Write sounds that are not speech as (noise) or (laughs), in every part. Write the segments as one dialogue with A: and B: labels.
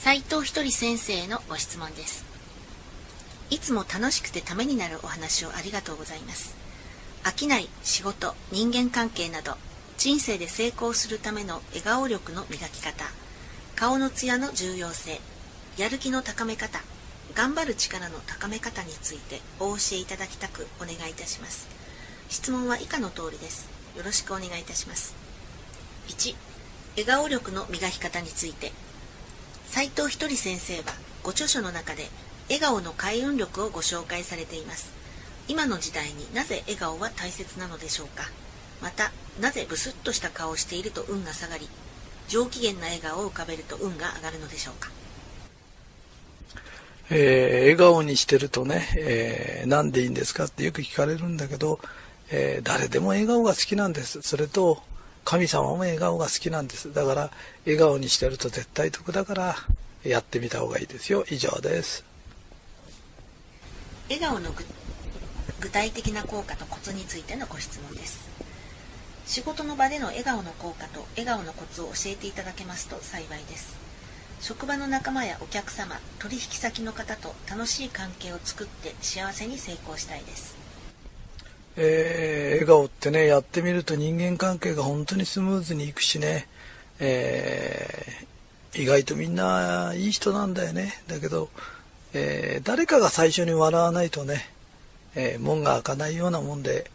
A: 斉藤ひとり先生のご質問です。いつも楽しくてためになるお話をありがとうございます。飽きない仕事人間関係など人生で成功するための笑顔力の磨き方顔のツヤの重要性やる気の高め方頑張る力の高め方についてお教えいただきたくお願いいたします。質問は以下の通りです。よろしくお願いいたします。1笑顔力の磨き方について。斉藤ひとり先生はご著書の中で笑顔の開運力をご紹介されています。今の時代になぜ笑顔は大切なのでしょうか。またなぜブスッとした顔をしていると運が下がり上機嫌な笑顔を浮かべると運が上がるのでしょうか。
B: えー、笑顔にしてるとね、えー、なんでいいんですかってよく聞かれるんだけど、えー、誰でも笑顔が好きなんです。それと、神様も笑顔が好きなんです。だから、笑顔にしてると絶対得だから、やってみた方がいいですよ。以上です。
A: 笑顔の具体的な効果とコツについてのご質問です。仕事の場での笑顔の効果と笑顔のコツを教えていただけますと幸いです。職場の仲間やお客様、取引先の方と楽しい関係を作って幸せに成功したいです。
B: えー、笑顔ってね、やってみると人間関係が本当にスムーズにいくしね、えー、意外とみんないい人なんだよね。だけど、えー、誰かが最初に笑わないとね、え、門が開かないようなもんで、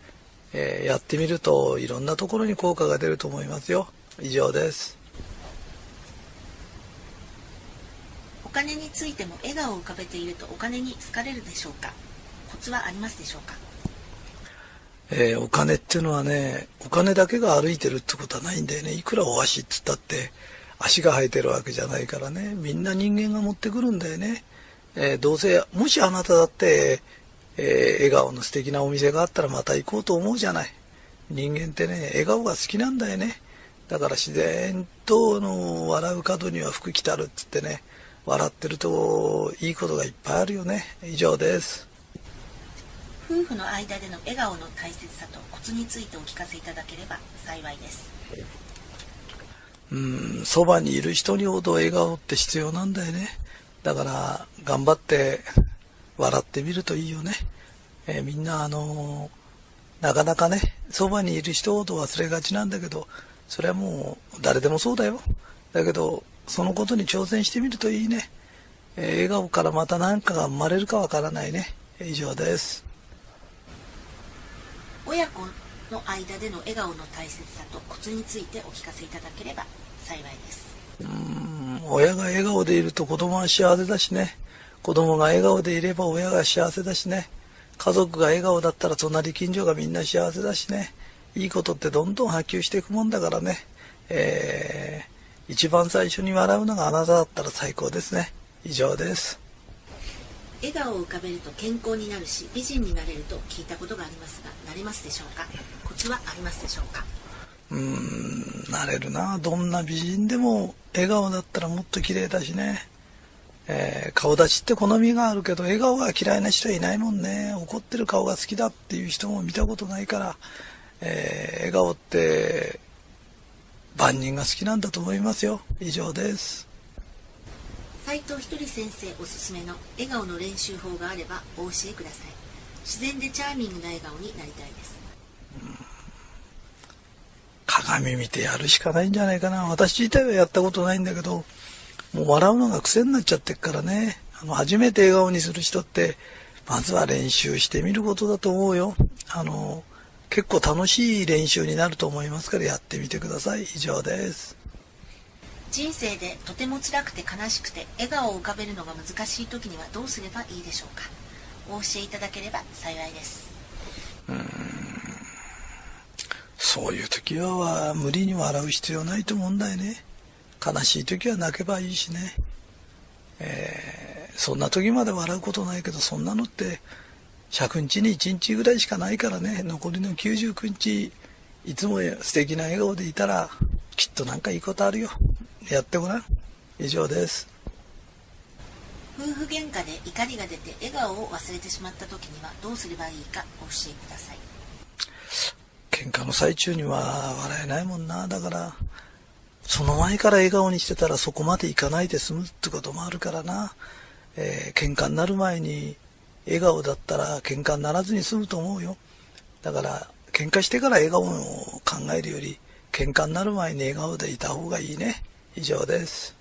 B: え、やってみるといろんなところに効果が出ると思いますよ。以上です。
A: お金についても笑顔を浮かべているとお金に好かれるでしょうか？コツはありますでしょうか？
B: えー、お金っていうのはね、お金だけが歩いてるってことはないんだよね。いくらお足っつったって、足が生えてるわけじゃないからね。みんな人間が持ってくるんだよね。えー、どうせ、もしあなただって、えー、笑顔の素敵なお店があったらまた行こうと思うじゃない。人間ってね、笑顔が好きなんだよね。だから自然との笑う角には福来たるっつってね、笑ってるといいことがいっぱいあるよね。以上です。
A: 夫婦の間での笑顔の大切さとコツについてお聞かせいただければ幸いです。
B: うんそばにいる人にほど笑顔って必要なんだよね。だから頑張って笑ってみるといいよね、えー、みんなあのー、なかなかねそばにいる人ほど忘れがちなんだけどそれはもう誰でもそうだよ。だけどそのことに挑戦してみるといいね、えー、笑顔からまた何かが生まれるかわからないね。以上です。
A: 親子の間での笑顔の大切さとコツについてお聞かせいただければ幸いです。
B: うん親が笑顔でいると子供は幸せだしね。子供が笑顔でいれば親が幸せだしね。家族が笑顔だったら隣近所がみんな幸せだしね。いいことってどんどん波及していくもんだからね。えー、一番最初に笑うのがあなただったら最高ですね。以上です。
A: 笑顔を浮かべると健康になるし美人になれると聞いたことがありますがなれますでしょうか？コツはありますでしょうか？
B: うーんなれるな。どんな美人でも笑顔だったらもっと綺麗だしね、えー、顔立ちって好みがあるけど笑顔が嫌いな人はいないもんね。怒ってる顔が好きだっていう人も見たことないから、えー、笑顔って万人が好きなんだと思いますよ。以上です。
A: 斉藤ひとり先生おすすめの笑顔の練習法があればお教えください。自然でチャーミングな笑顔になりたいです。
B: 鏡見てやるしかないんじゃないかな。私自体はやったことないんだけどもう笑うのが癖になっちゃってっからね。あの初めて笑顔にする人ってまずは練習してみることだと思うよ。あの結構楽しい練習になると思いますからやってみてください。以上です。
A: 人生でとても辛くて悲しくて笑顔を浮かべるのが難しい時にはどうすればいいでしょうか？お教えいただければ幸いです。うん。
B: そういう時は無理に笑う必要ないと思うんだよね。悲しい時は泣けばいいしね。えー、そんな時まで笑うことないけどそんなのって100日に1日ぐらいしかないからね。残りの99日いつも素敵な笑顔でいたらきっとなんかいいことあるよ。やってごらん以上です
A: 夫婦喧嘩で怒りが出て笑顔を忘れてしまった時にはどうすればいいかお教えください
B: 喧嘩の最中には笑えないもんなだからその前から笑顔にしてたらそこまでいかないで済むってこともあるからな。えー、喧嘩になる前に笑顔だったら喧嘩にならずに済むと思うよ。だから、喧嘩してから笑顔を考えるより、喧嘩になる前に笑顔でいた方がいいね。以上です。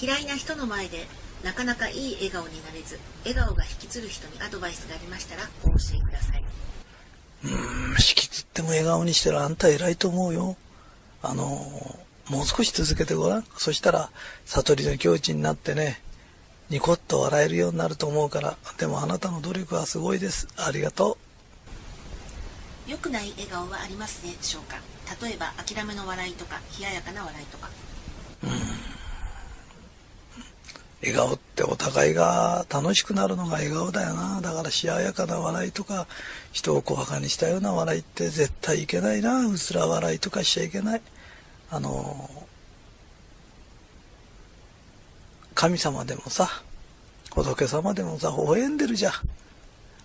A: 嫌いな人の前でなかなかいい笑顔になれず、笑顔が引きつる人にアドバイスがありましたらお教えください。
B: うーん、引きつっても笑顔にしてるあんた偉いと思うよ。あの、もう少し続けてごらん。そしたら、悟りの境地になってね、ニコッと笑えるようになると思うから、でもあなたの努力はすごいです。ありがと
A: う。良くない笑顔はありますでしょうか？例えば、諦めの笑いとか、冷ややかな笑いとか。うん。
B: 笑顔ってお互いが楽しくなるのが笑顔だよな。だから、冷ややかな笑いとか、人を小馬鹿にしたような笑いって絶対いけないな。うすら笑いとかしちゃいけない。あの、神様でもさ、仏様でもさ、微笑んでるじゃん。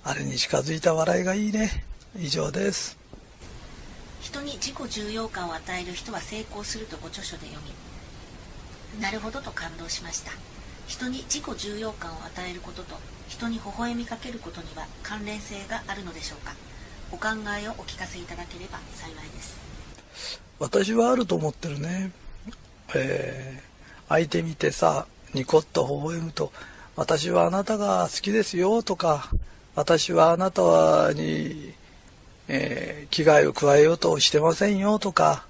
B: あれに近づいた笑いがいいね。以上です。
A: 人に自己重要感を与える人は成功するとご著書で読み、なるほどと感動しました。人に自己重要感を与えることと人に微笑みかけることには関連性があるのでしょうか。お考えをお聞かせいただければ幸いです。
B: 私はあると思ってるね。えー、相手見てさニコッと微笑むと、私はあなたが好きですよとか、私はあなたに、えー、危害を加えようとしてませんよとか、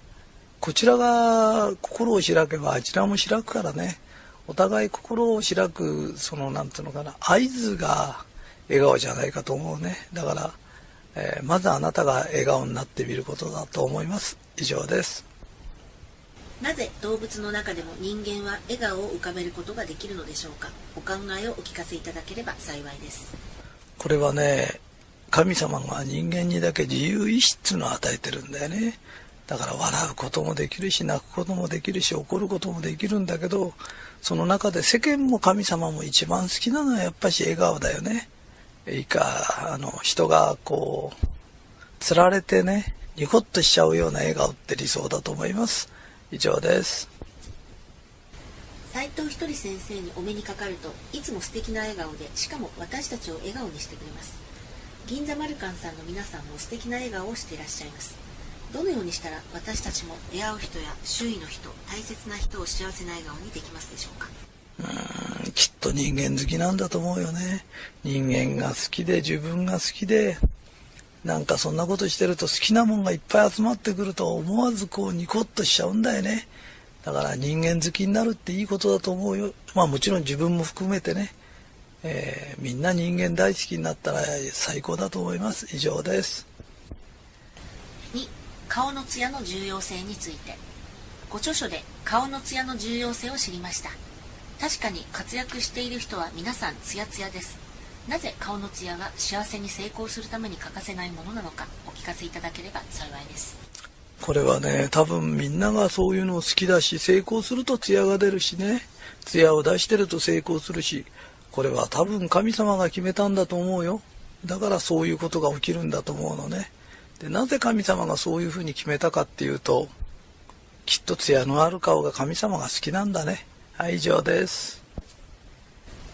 B: こちらが心を開けばあちらも開くからね。お互い心を開く、その、なんていうのかな、合図が笑顔じゃないかと思うね。だから、えー、まずあなたが笑顔になってみることだと思います。以上です。
A: なぜ動物の中でも人間は笑顔を浮かべることができるのでしょうかお考えをお聞かせいただければ幸いです
B: これはね神様が人間にだけ自由意志っていうのを与えてるんだよね。だから笑うこともできるし泣くこともできるし怒ることもできるんだけどその中で世間も神様も一番好きなのはやっぱし笑顔だよね。いいかあの人がこうつられてねニコッとしちゃうような笑顔って理想だと思います。以上です。
A: 斉藤ひとり先生にお目にかかるといつも素敵な笑顔でしかも私たちを笑顔にしてくれます。銀座マルカンさんの皆さんも素敵な笑顔をしていらっしゃいますどのようにしたら私たちも出会う人や周囲の人大切な人を幸せな笑顔にできますでしょうか？
B: うんきっと人間好きなんだと思うよね人間が好きで自分が好きでなんかそんなことしてると好きなもんがいっぱい集まってくると思わずこうニコッとしちゃうんだよね。だから人間好きになるっていいことだと思うよ。まあもちろん自分も含めてね、えー、みんな人間大好きになったら最高だと思います。以上です。
A: 2、顔の艶の重要性について。ご著書で顔の艶の重要性を知りました。確かに活躍している人は皆さんツヤツヤです。なぜ顔のツヤが幸せに成功するために欠かせないものなのかお聞かせいただければ幸いです
B: これはね多分みんながそういうのを好きだし成功するとツヤが出るしねツヤを出してると成功するしこれは多分神様が決めたんだと思うよ。だからそういうことが起きるんだと思うのね。でなぜ神様がそういうふうに決めたかっていうときっと艶のある顔が神様が好きなんだね。はい以上です。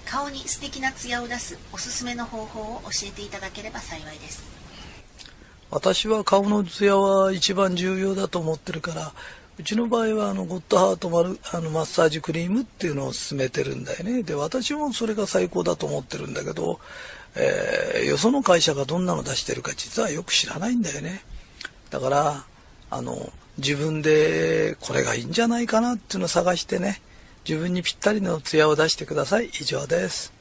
A: 顔に素敵なツヤを出すおすすめの方法を教えていただければ幸いです。
B: 私は顔のツヤは一番重要だと思ってるからうちの場合はあのゴッドハートマルあのマッサージクリームっていうのを勧めてるんだよね。で私もそれが最高だと思ってるんだけど、えー、よその会社がどんなの出してるか実はよく知らないんだよね。だからあの自分でこれがいいんじゃないかなっていうのを探してね。自分にぴったりのツヤを出してください。以上です。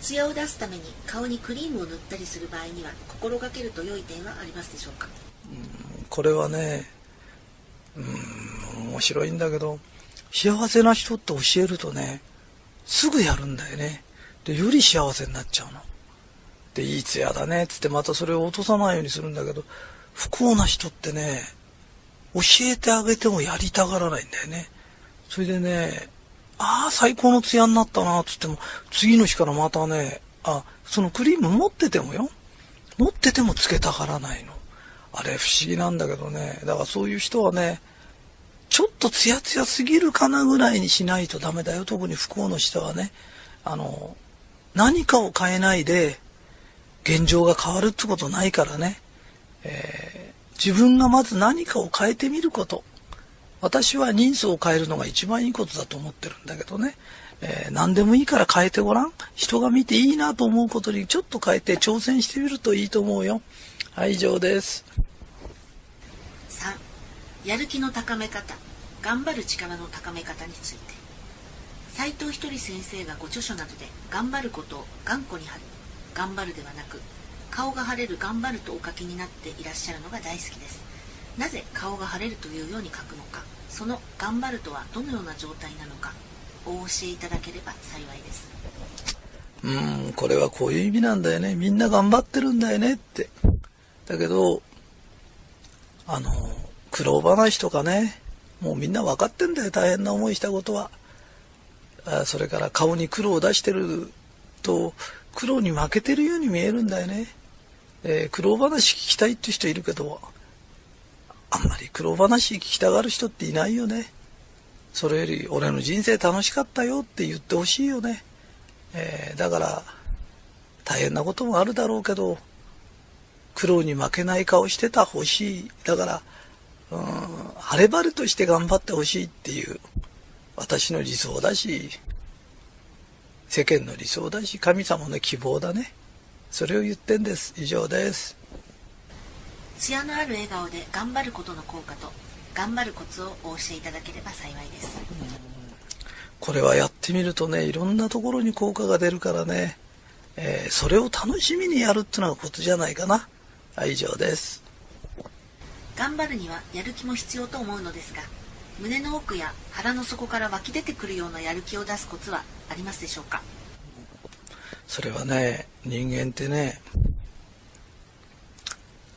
A: ツヤを出すために顔にクリームを塗ったりする場合には心がけると良い点はありますでしょうか？
B: うんこれはねうん面白いんだけど幸せな人って教えるとねすぐやるんだよねでより幸せになっちゃうのでいいツヤだねっつってまたそれを落とさないようにするんだけど不幸な人ってね教えてあげてもやりたがらないんだよねそれでね、ああ、最高のツヤになったなっ、つっても、次の日からまたね、あ、そのクリーム持っててもよ。持っててもつけたがらないの。あれ不思議なんだけどね。だからそういう人はね、ちょっとツヤツヤすぎるかなぐらいにしないとダメだよ。特に不幸の人はね。あの、何かを変えないで、現状が変わるってことないからね。えー、自分がまず何かを変えてみること。私は人相を変えるのが一番いいことだと思ってるんだけどね。えー、何でもいいから変えてごらん。人が見ていいなと思うことにちょっと変えて挑戦してみるといいと思うよ。はい、以上です。
A: 3. やる気の高め方、頑張る力の高め方について。斉藤ひとり先生がご著書などで頑張ることを頑固に貼る、頑張るではなく、顔が晴れる頑張るとお書きになっていらっしゃるのが大好きです。なぜ顔が晴れるというように書くのか、その頑張るとはどのような状態なのか、お教えいただければ幸いです
B: うんこれはこういう意味なんだよねみんな頑張ってるんだよねってだけどあの苦労話とかねもうみんな分かってんだよ大変な思いしたことは。あそれから顔に苦労を出してると苦労に負けてるように見えるんだよね、えー、苦労話聞きたいって人いるけどあんまり苦労話聞きたがる人っていないよね。それより俺の人生楽しかったよって言ってほしいよね。えー、だから大変なこともあるだろうけど苦労に負けない顔してたほしい。だから、うん、晴れ晴れとして頑張ってほしいっていう私の理想だし、世間の理想だし、神様の希望だね。それを言ってんです。以上です。
A: 艶のある笑顔で頑張ることの効果と頑張るコツをお教えいただければ幸いです。
B: これはやってみるとね、いろんなところに効果が出るからね、えー、それを楽しみにやるっていうのがコツじゃないかな。はい、以上です。
A: 頑張るにはやる気も必要と思うのですが、胸の奥や腹の底から湧き出てくるようなやる気を出すコツはありますでしょうか？
B: それはね、人間ってね、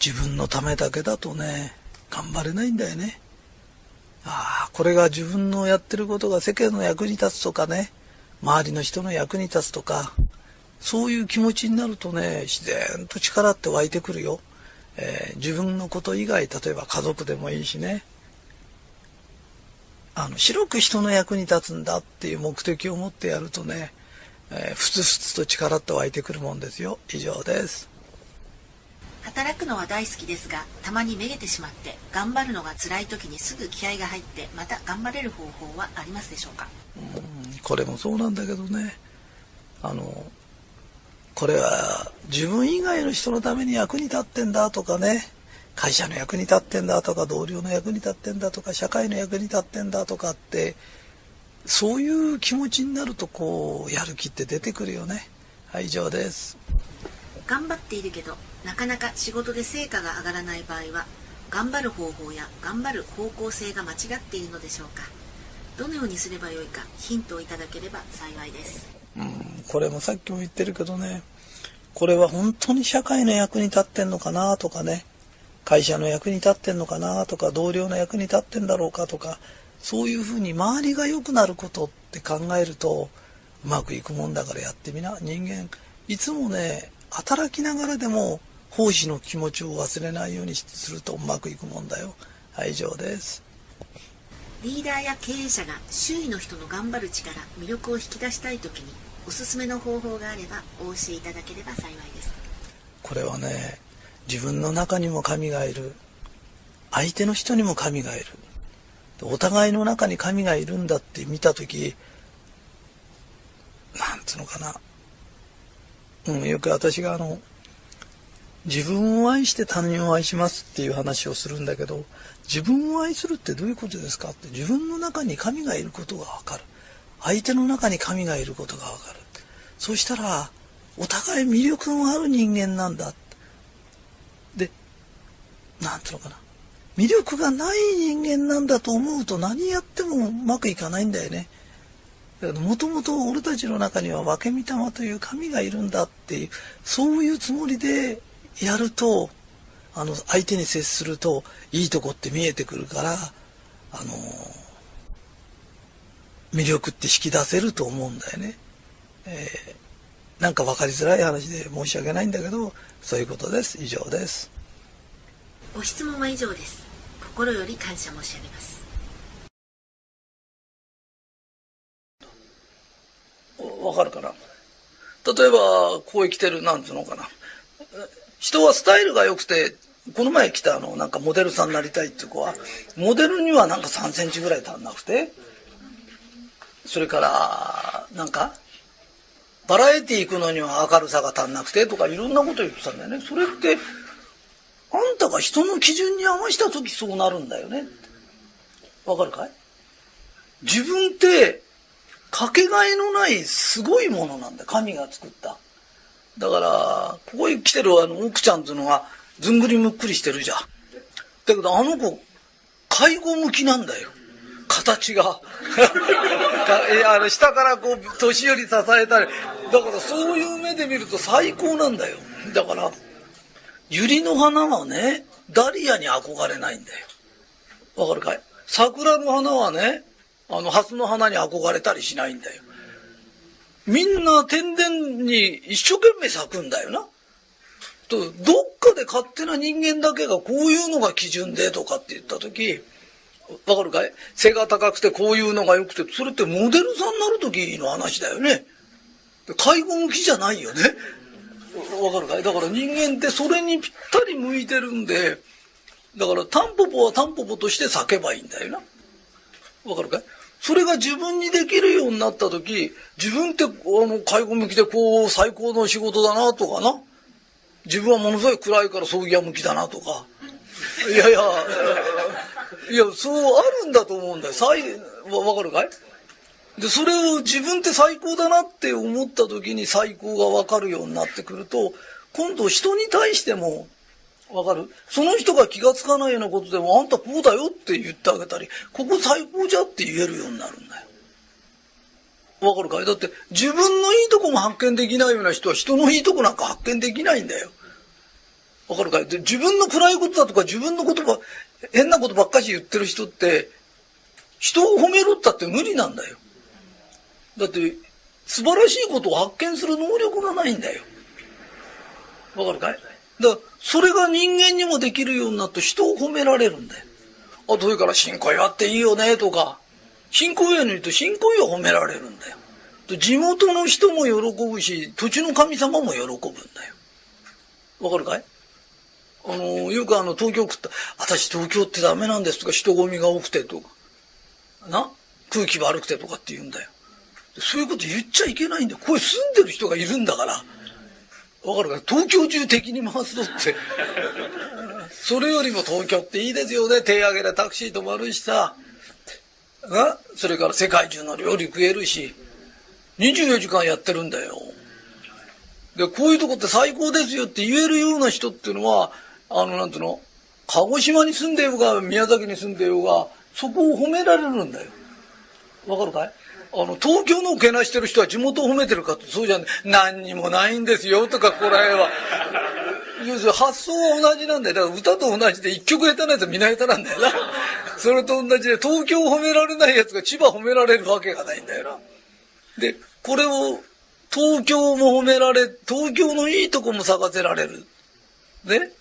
B: 自分のためだけだとね、頑張れないんだよね。ああ、これが自分のやってることが世間の役に立つとかね、周りの人の役に立つとか、そういう気持ちになるとね、自然と力って湧いてくるよ。えー、自分のこと以外、例えば家族でもいいしね、あの、白く人の役に立つんだっていう目的を持ってやるとね、えー、ふつふつと力って湧いてくるもんですよ。以上です。
A: 働くのは大好きですがたまにめげてしまって頑張るのが辛い時にすぐ気合が入ってまた頑張れる方法はありますでしょうか？
B: うんこれもそうなんだけどねあのこれは自分以外の人のために役に立ってんだとかね。会社の役に立ってんだとか同僚の役に立ってんだとか社会の役に立ってんだとかってそういう気持ちになるとこうやる気って出てくるよね。はい以上です。
A: 頑張っているけどなかなか仕事で成果が上がらない場合は頑張る方法や頑張る方向性が間違っているのでしょうか。どのようにすればよいかヒントをいただければ幸いです。
B: うんこれもさっきも言ってるけどねこれは本当に社会の役に立ってんのかなとかね会社の役に立ってんのかなとか同僚の役に立ってんだろうかとかそういうふうに周りが良くなることって考えるとうまくいくもんだからやってみな人間いつもね働きながらでも奉仕の気持ちを忘れないようにするとうまくいくもんだよ。はい、以上です。
A: リーダーや経営者が周囲の人の頑張る力、魅力を引き出したい時におすすめの方法があればお教えいただければ幸いです。
B: これはね、自分の中にも神がいる。相手の人にも神がいる。お互いの中に神がいるんだって見た時、なんつうのかな。うん、よく私があの、自分を愛して他人を愛しますっていう話をするんだけど、自分を愛するってどういうことですかって自分の中に神がいることがわかる。相手の中に神がいることがわかる。そしたら、お互い魅力のある人間なんだ。で、なんていうのかな。魅力がない人間なんだと思うと何やってもうまくいかないんだよね。もともと俺たちの中には分け御霊という神がいるんだっていう、そういうつもりでやると、あの、相手に接すると、いいとこって見えてくるから、あの、魅力って引き出せると思うんだよね。えー、なんか分かりづらい話で申し訳ないんだけど、そういうことです。以上です。
A: ご質問は以上です。心より感謝申し上げます。
B: わかるかな？例えば、こう生きてる、なんつうのかな？人はスタイルが良くて、この前来たあの、なんかモデルさんになりたいっていう子は、モデルにはなんか3センチぐらい足んなくて、それから、なんか、バラエティ行くのには明るさが足んなくてとかいろんなこと言ってたんだよね。それって、あんたが人の基準に合わした時そうなるんだよね。わかるかい？自分って、かけがえのないすごいものなんだ。神が作った。だから、ここへ来てるあの奥ちゃんっていうのは、ずんぐりむっくりしてるじゃん。だけどあの子、介護向きなんだよ。形が。(laughs) あの下からこう、年寄り支えたり。だからそういう目で見ると最高なんだよ。だから、百合の花はね、ダリアに憧れないんだよ。わかるかい？桜の花はね、あの、蓮の花に憧れたりしないんだよ。みんな天然に一生懸命咲くんだよな。と、どっかで勝手な人間だけがこういうのが基準でとかって言ったとき、わかるかい？背が高くてこういうのが良くて、それってモデルさんになるときの話だよね。介護向きじゃないよね。わかるかい？だから人間ってそれにぴったり向いてるんで、だからタンポポはタンポポとして咲けばいいんだよな。わかるかい？それが自分にできるようになった時、自分ってあの介護向きでこう最高の仕事だなとかな。自分はものすごい暗いから葬儀屋向きだなとか。いやいや、いや、そうあるんだと思うんだよ。わ、わかるかい？で、それを自分って最高だなって思った時に最高がわかるようになってくると、今度人に対しても、わかる？その人が気がつかないようなことでも、あんたこうだよって言ってあげたり、ここ最高じゃって言えるようになるんだよ。わかるかい？だって自分のいいとこも発見できないような人は人のいいとこなんか発見できないんだよ。わかるかい？で自分の暗いことだとか自分の言葉、変なことばっかし言ってる人って、人を褒めろったって無理なんだよ。だって、素晴らしいことを発見する能力がないんだよ。わかるかい？だから、それが人間にもできるようになって人を褒められるんだよ。あ、というから新小岩っていいよね、とか。新小岩に言うと新小岩褒められるんだよ。地元の人も喜ぶし、土地の神様も喜ぶんだよ。わかるかい？あの、よくあの、東京食った、私東京ってダメなんですとか、人混みが多くてとか、な空気悪くてとかって言うんだよ。そういうこと言っちゃいけないんだよ。ここ住んでる人がいるんだから。わかるか東京中敵に回すのって。(laughs) それよりも東京っていいですよね。手上げでタクシー止まるしさ。な？それから世界中の料理食えるし。24時間やってるんだよ。で、こういうとこって最高ですよって言えるような人っていうのは、あの、なんていうの？鹿児島に住んでようが、宮崎に住んでようが、そこを褒められるんだよ。わかるかい？あの、東京のをけなしてる人は地元を褒めてるかって、そうじゃん、何にもないんですよ、とか、こらへんは。要するに発想は同じなんだよ。だから歌と同じで一曲下手なやつはみんな下手なんだよな。それと同じで、東京を褒められないやつが千葉褒められるわけがないんだよな。で、これを、東京も褒められ、東京のいいとこも探せられる。ね？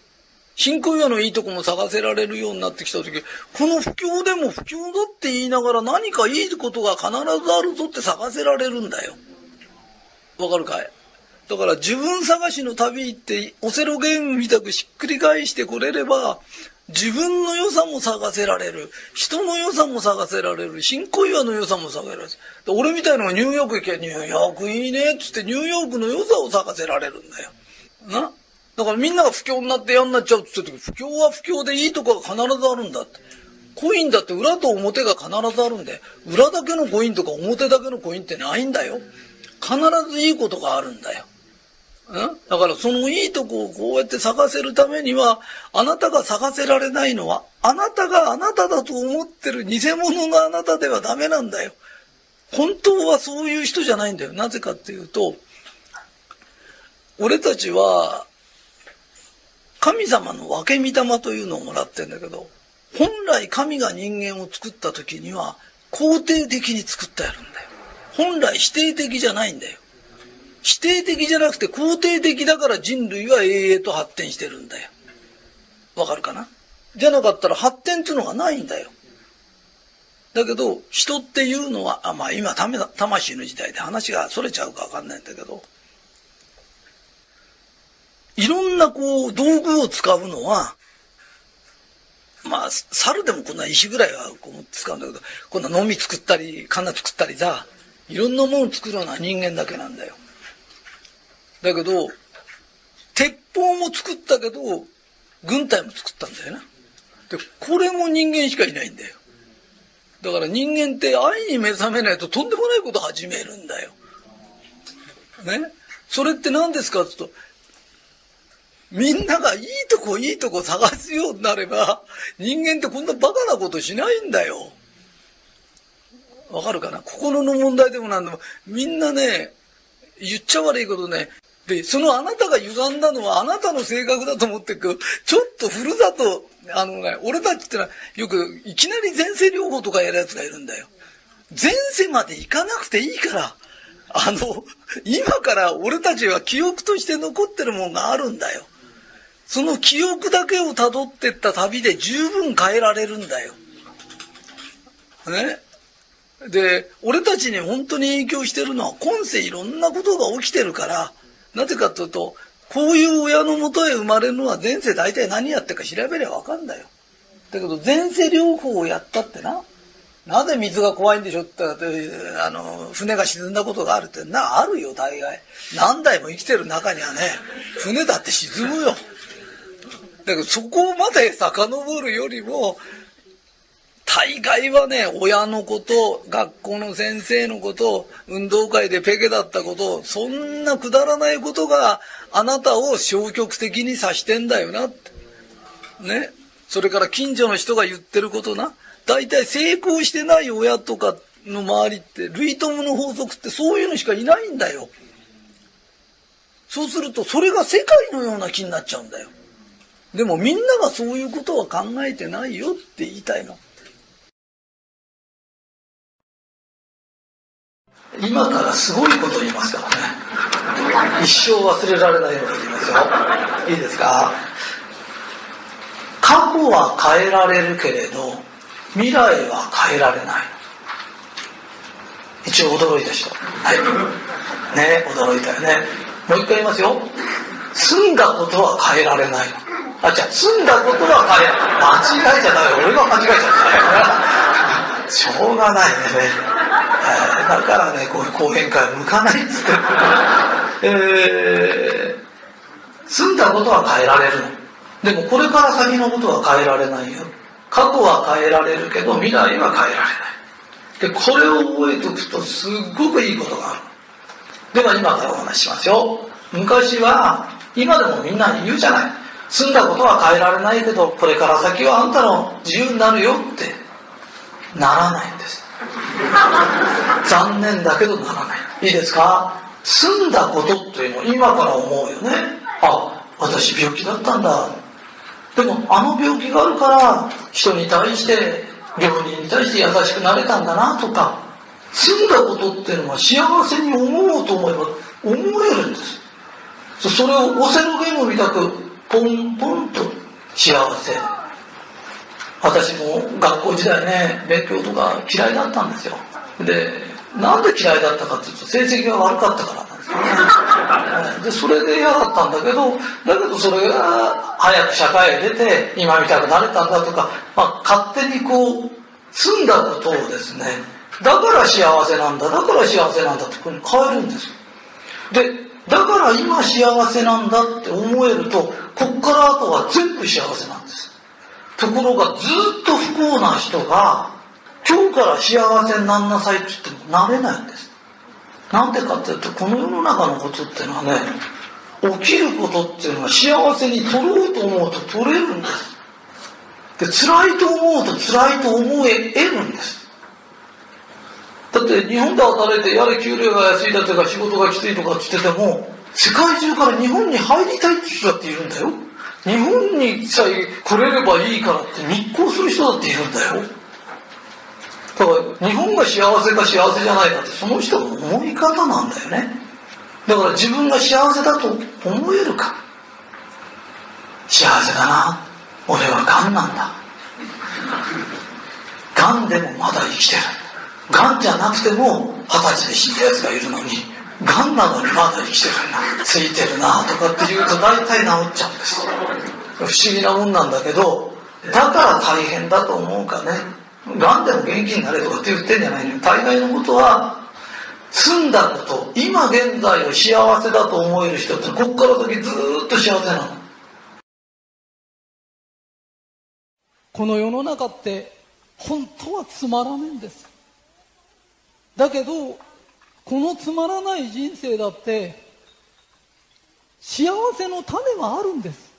B: 新小岩のいいとこも探せられるようになってきたとき、この不況でも不況だって言いながら何かいいことが必ずあるぞって探せられるんだよ。わかるかい？だから自分探しの旅行ってオセロゲームみたくしっくり返してこれれば、自分の良さも探せられる。人の良さも探せられる。新小岩の良さも探せられる。俺みたいのがニューヨーク行けばニューヨークいいねっつってニューヨークの良さを探せられるんだよ。な？だからみんなが不況になって嫌になっちゃうって言ってる時、不況は不況でいいとこが必ずあるんだって。コインだって裏と表が必ずあるんで、裏だけのコインとか表だけのコインってないんだよ。必ずいいことがあるんだよ。ん？だからそのいいとこをこうやって探せるためには、あなたが探せられないのは、あなたがあなただと思ってる偽物のあなたではダメなんだよ。本当はそういう人じゃないんだよ。なぜかっていうと、俺たちは神様の分け御霊というのをもらってんだけど、本来神が人間を作った時には肯定的に作ってあるんだよ。本来否定的じゃないんだよ。否定的じゃなくて肯定的だから人類は永遠と発展してるんだよ。わかるかな？じゃなかったら発展っていうのがないんだよ。だけど、人っていうのは、あまあ今、魂の時代で話が逸れちゃうかわかんないんだけど、いろんなこう、道具を使うのは、まあ、猿でもこんな石ぐらいはこう使うんだけど、こんなのみ作ったり、金作ったりさ、いろんなもの作るのは人間だけなんだよ。だけど、鉄砲も作ったけど、軍隊も作ったんだよな。で、これも人間しかいないんだよ。だから人間って愛に目覚めないととんでもないこと始めるんだよ。ね？それって何ですかって言うと、みんながいいとこいいとこ探すようになれば、人間ってこんなバカなことしないんだよ。わかるかな？心の問題でもなんでも、みんなね、言っちゃ悪いことね、で、そのあなたが歪んだのはあなたの性格だと思ってる、ちょっとふるさと、あのね、俺たちってのはよくいきなり前世療法とかやるやつがいるんだよ。前世まで行かなくていいから、あの、今から俺たちは記憶として残ってるもんがあるんだよ。その記憶だけを辿ってった旅で十分変えられるんだよ。ね。で、俺たちに本当に影響してるのは今世いろんなことが起きてるから、なぜかというと、こういう親のもとへ生まれるのは前世大体何やってか調べりゃわかんだよ。だけど前世療法をやったってな、なぜ水が怖いんでしょってあの、船が沈んだことがあるってな、あるよ大概。何代も生きてる中にはね、船だって沈むよ。だけどそこまで遡るよりも、大概はね、親のこと、学校の先生のこと、運動会でペケだったこと、そんなくだらないことがあなたを消極的に指してんだよなって。ね。それから近所の人が言ってることな。大体成功してない親とかの周りって、類友の法則ってそういうのしかいないんだよ。そうすると、それが世界のような気になっちゃうんだよ。でもみんながそういうことは考えてないよって言いたいの。今からすごいこと言いますからね。一生忘れられないこと言いますよ。いいですか？過去は変えられるけれど、未来は変えられない。一応驚いた人。はい。ね、驚いたよね。もう一回言いますよ。済んだことは変えられない。あ、じゃあ、済んだことは変え、間違えちゃダメ。俺が間違えちゃった。しょうがないね。えー、だからね、こういう講演会向かないっつって。えー、済んだことは変えられるのでもこれから先のことは変えられないよ。過去は変えられるけど、未来は変えられない。で、これを覚えておくと、すっごくいいことがある。では今からお話ししますよ。昔は、今でもみんな言うじゃない。済んだことは変えられないけどこれから先はあんたの自由になるよってならないんです。残念だけどならない。いいですか？済んだことっていうのを今から思うよね。あ私病気だったんだ。でもあの病気があるから人に対して病人に対して優しくなれたんだなとか済んだことっていうのは幸せに思おうと思えば思えるんです。それをオセロゲームみたくポンポンと幸せ。私も学校時代ね勉強とか嫌いだったんですよ。でなんで嫌いだったかっていうと成績が悪かったからなんですよね。でそれで嫌だったんだけどだけどそれが早く社会へ出て今みたくなれたんだとか、まあ、勝手にこう済んだことをですねだから幸せなんだだから幸せなんだってこう変えるんですよ。でだから今幸せなんだって思えるとこっから後は全部幸せなんです。ところがずっと不幸な人が今日から幸せになんなさいって言ってもなれないんです。なんでかっていうとこの世の中のことっていうのはね起きることっていうのは幸せに取ろうと思うと取れるんです。で辛いと思うと辛いと思え得るんです。だって日本で働いてやれ給料が安いだとか仕事がきついとかって言ってても世界中から日本に入りたいって人だっているんだよ。日本にさえ来れればいいからって密航する人だっているんだよ。だから日本が幸せか幸せじゃないかってその人の思い方なんだよね。だから自分が幸せだと思えるか。幸せだな。俺はがんなんだ。
C: がんでもまだ生きてる。がんじゃなくても二十歳で死んだやつがいるのにがんなのにまだ生きてるなついてるなとかって言うと大体治っちゃうんです。不思議なもんなんだけどだから大変だと思うかね。がんでも元気になれとかって言ってんじゃないのよ。大概のことは済んだこと今現在を幸せだと思える人ってこっから先ずっと幸せなの。
B: この世の中って本当はつまらないんです。だけどこのつまらない人生だって幸せの種はあるんです。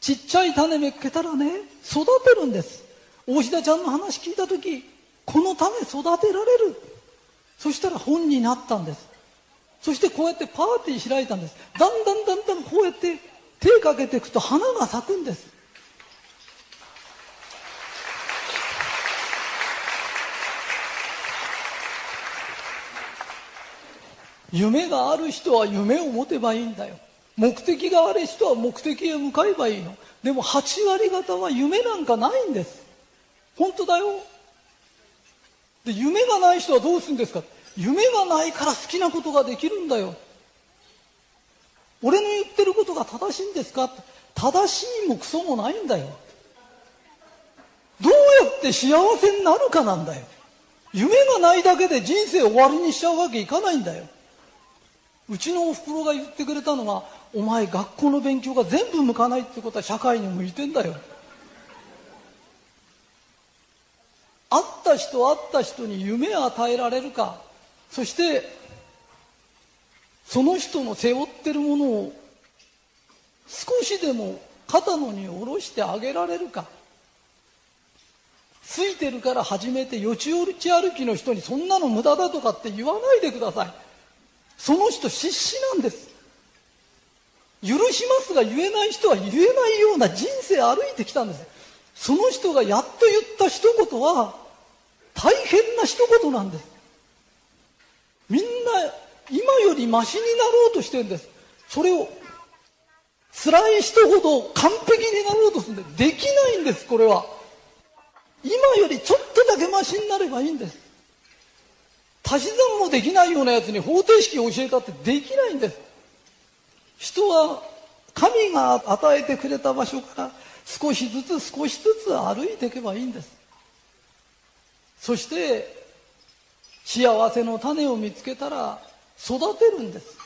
B: ちっちゃい種めっけたらね育てるんです。大志田ちゃんの話聞いた時この種育てられる。そしたら本になったんです。そしてこうやってパーティー開いたんです。だんだんだんだんこうやって手かけていくと花が咲くんです。夢がある人は夢を持てばいいんだよ。目的がある人は目的へ向かえばいいの。でも8割方は夢なんかないんです。本当だよ。で夢がない人はどうするんですか？夢がないから好きなことができるんだよ。俺の言ってることが正しいんですか？正しいもクソもないんだよ。どうやって幸せになるかなんだよ。夢がないだけで人生終わりにしちゃうわけいかないんだよ。うちのおふくろが言ってくれたのはお前学校の勉強が全部向かないってことは社会に向いてんだよ。会った人会った人に夢を与えられるか。そしてその人の背負ってるものを少しでも肩の荷を下ろしてあげられるか。ついてるから初めてよちよち歩きの人にそんなの無駄だとかって言わないでください。その人必死なんです。許しますが言えない人は言えないような人生歩いてきたんです。その人がやっと言った一言は大変な一言なんです。みんな今よりマシになろうとしてるんです。それを辛い人ほど完璧になろうとするんでできないんですこれは。今よりちょっとだけマシになればいいんです。足し算もできないようなやつに方程式を教えたってできないんです。人は神が与えてくれた場所から少しずつ少しずつ歩いていけばいいんです。そして幸せの種を見つけたら育てるんです。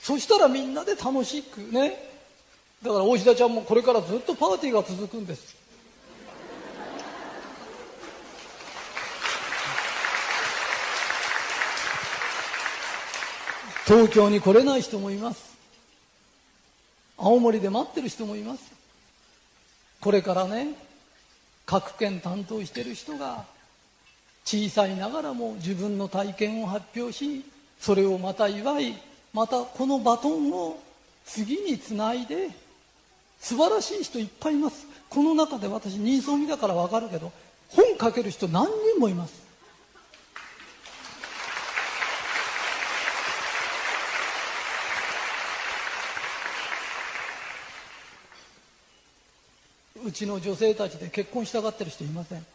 B: そしたらみんなで楽しくね。だから大志田ちゃんもこれからずっとパーティーが続くんです。東京に来れない人もいます。青森で待ってる人もいます。これからね各県担当してる人が小さいながらも自分の体験を発表しそれをまた祝いまたこのバトンを次につないで素晴らしい人いっぱいいます。この中で私人相見だから分かるけど本書ける人何人もいます。うちの女性たちで結婚したがってる人いません。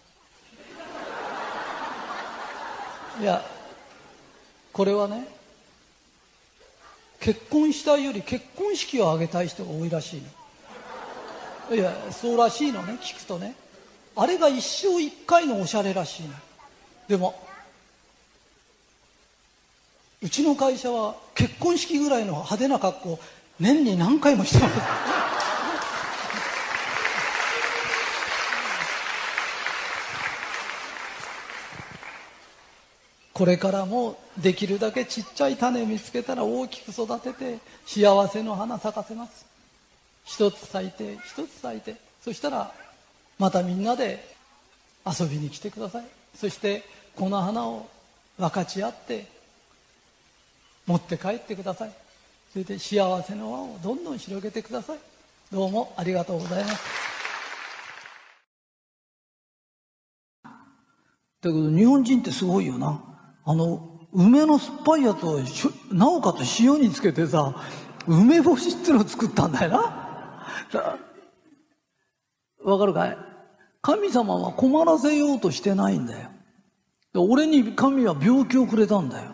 B: いやこれはね結婚したいより結婚式を挙げたい人が多いらしいの。いやそうらしいのね聞くとね。あれが一生一回のおしゃれらしいの。でもうちの会社は結婚式ぐらいの派手な格好年に何回もしてます。これからもできるだけちっちゃい種見つけたら大きく育てて幸せの花咲かせます。一つ咲いて一つ咲いて。そしたらまたみんなで遊びに来てください。そしてこの花を分かち合って持って帰ってください。それで幸せの輪をどんどん広げてください。どうもありがとうございます。だけど日本人ってすごいよな。あの、梅の酸っぱいやつをなおかつ塩につけてさ、梅干しってのを作ったんだよな。わかるかい？神様は困らせようとしてないんだよ。俺に神は病気をくれたんだよ。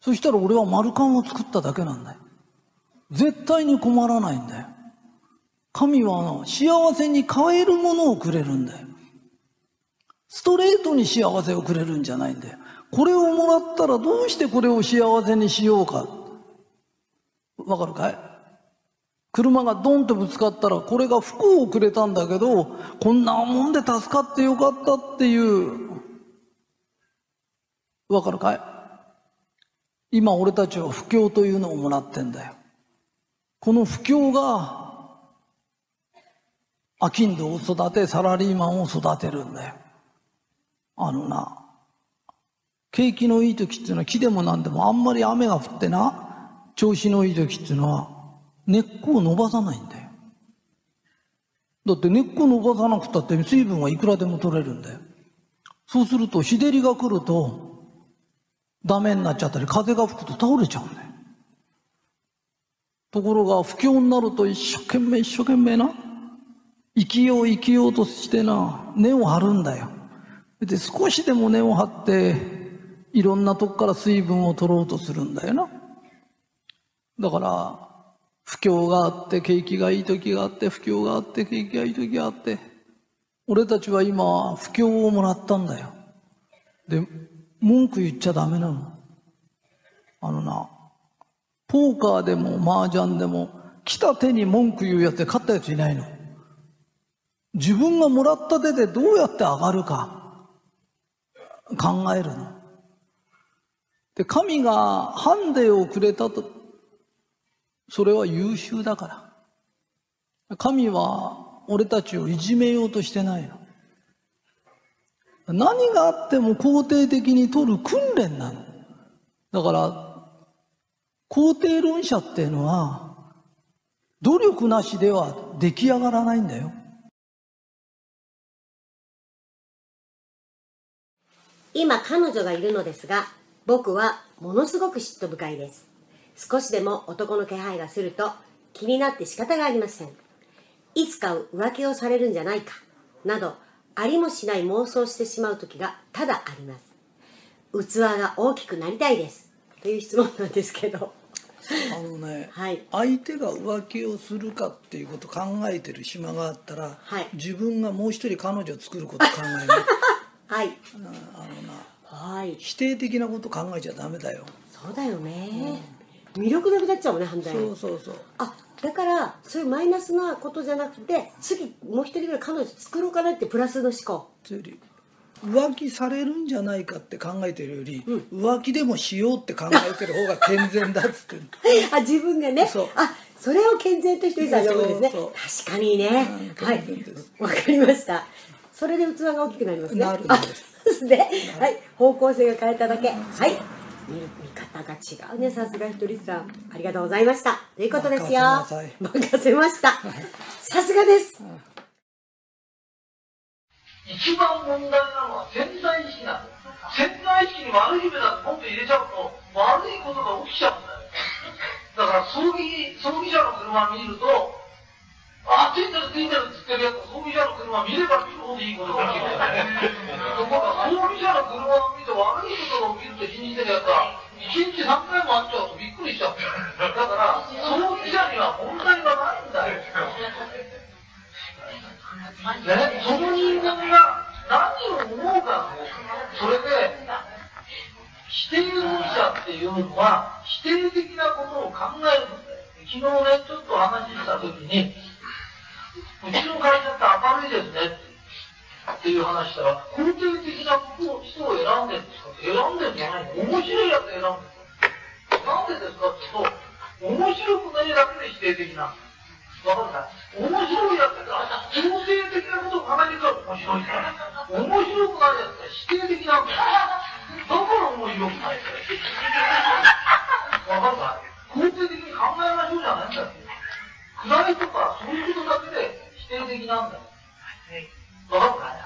B: そしたら俺は丸カンを作っただけなんだよ。絶対に困らないんだよ。神は幸せに変えるものをくれるんだよ。ストレートに幸せをくれるんじゃないんだよ。これをもらったらどうしてこれを幸せにしようか？わかるかい？車がドンとぶつかったらこれが不幸をくれたんだけど、こんなもんで助かってよかったっていう。わかるかい？今俺たちは不況というのをもらってんだよ。この不況が、商人を育て、サラリーマンを育てるんだよ。あのな、景気のいい時っていうのは木でも何でもあんまり雨が降ってな、調子のいい時っていうのは根っこを伸ばさないんだよ。だって根っこ伸ばさなくたって水分はいくらでも取れるんだよ。そうすると日照りが来るとダメになっちゃったり風が吹くと倒れちゃうんだよ。ところが不況になると一生懸命一生懸命な生きよう生きようとしてな根を張るんだよ。で少しでも根を張っていろんなとこから水分を取ろうとするんだよな。だから不況があって景気がいい時があって不況があって景気がいい時があって俺たちは今不況をもらったんだよ。で文句言っちゃダメなの。あのなポーカーでも麻雀でも来た手に文句言うやつで勝ったやついないの。自分がもらった手でどうやって上がるか。考えるの。で、神がハンデをくれたと、それは優秀だから。神は俺たちをいじめようとしてないの。何があっても肯定的に取る訓練なの。だから、肯定論者っていうのは、努力なしでは出来上がらないんだよ。
D: 今彼女がいるのですが僕はものすごく嫉妬深いです。少しでも男の気配がすると気になって仕方がありません。いつか浮気をされるんじゃないかなどありもしない妄想してしまう時がただあります。器が大きくなりたいです。という質問なんですけど。
E: あのね、
D: はい、
E: 相手が浮気をするかっていうことを考えてる暇があったら、
D: はい、
E: 自分がもう一人彼女を作ることを考えな (laughs) い。
D: はい。
E: あの
D: な、はい、
E: 否定的なこと考えちゃダメだよ。
D: そうだよね。うん、魅力なくなっちゃうもんね、反対
E: に。そうそうそう。
D: あ、だから、そういうマイナスなことじゃなくて、次、もう一人ぐらい彼女作ろうかなってプラスの思考。
E: 浮気されるんじゃないかって考えてるより、うん、浮気でもしようって考えてる方が健全だっつって (laughs)
D: あ自分がね。あそれを健全としてさん呼ぶんですね。確かにね、はい。わかりました。それで器が大きくなりますね。なるんですね。はい、方向性が変えただけ。はい。見見方が違うね、さすがひとりさん。ありがとうございました。ということですよ。任せました。さすがです。
F: 一番問題なのは潜在意識なんです。潜在意識に悪い夢だとポンと入れちゃうと、悪いことが起きちゃうんだよ。だから葬儀、葬儀者の車見ると、あ、ついてるついてるって言ってるやつ、装備車の車見れば見るほどいいことが起きる。ところが、装備車の車を見て悪いことが起きると信じてるやつは、一日何回も会っちゃうとびっくりしちゃう。だから、装備車には問題がないんだよ。ね、その人間が何を思うかそれで、否定論者っていうのは、否定的なことを考えるんだよ。昨日ね、ちょっと話したときに、うちの会社って明るいですねっていう話したら、肯定的な人を選んでるんですか選んでるんじゃないの面白いやつ選んでる。なんでですかって言うと、面白くないだけで否定的な。わかんない面白いやつが肯定的なことを考えてるから面白いから。面白くないやつが否定的なんだよ。だから面白くない。わかんない肯定的に考えましょうじゃないんだよ。暗いとかそういうこと的なんだよ。わかる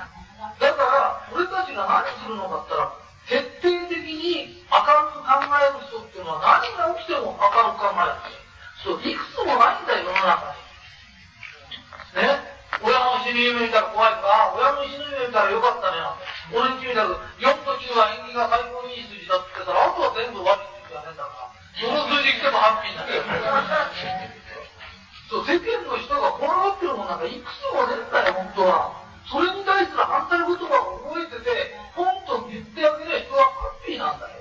F: だから、俺たちが何するのかったら、徹底的に明るく考える人っていうのは何が起きても明るく考える。そう、いくつもないんだよ、世の中に。ね？親の死に夢見たら怖いか、親の死ぬ夢見たらよかったねなんて。俺に決めたけど、4と9は縁起が最高にいい数字だって言ったら、あとは全部悪い数字がねだから、その数字来てもハッピーになる。世間の人がこだわってるもんなんかいくつもねえんだよ、本当は。それに対する反対言葉を覚えてて、ポンと言ってあげれば人はハッピーなんだよ。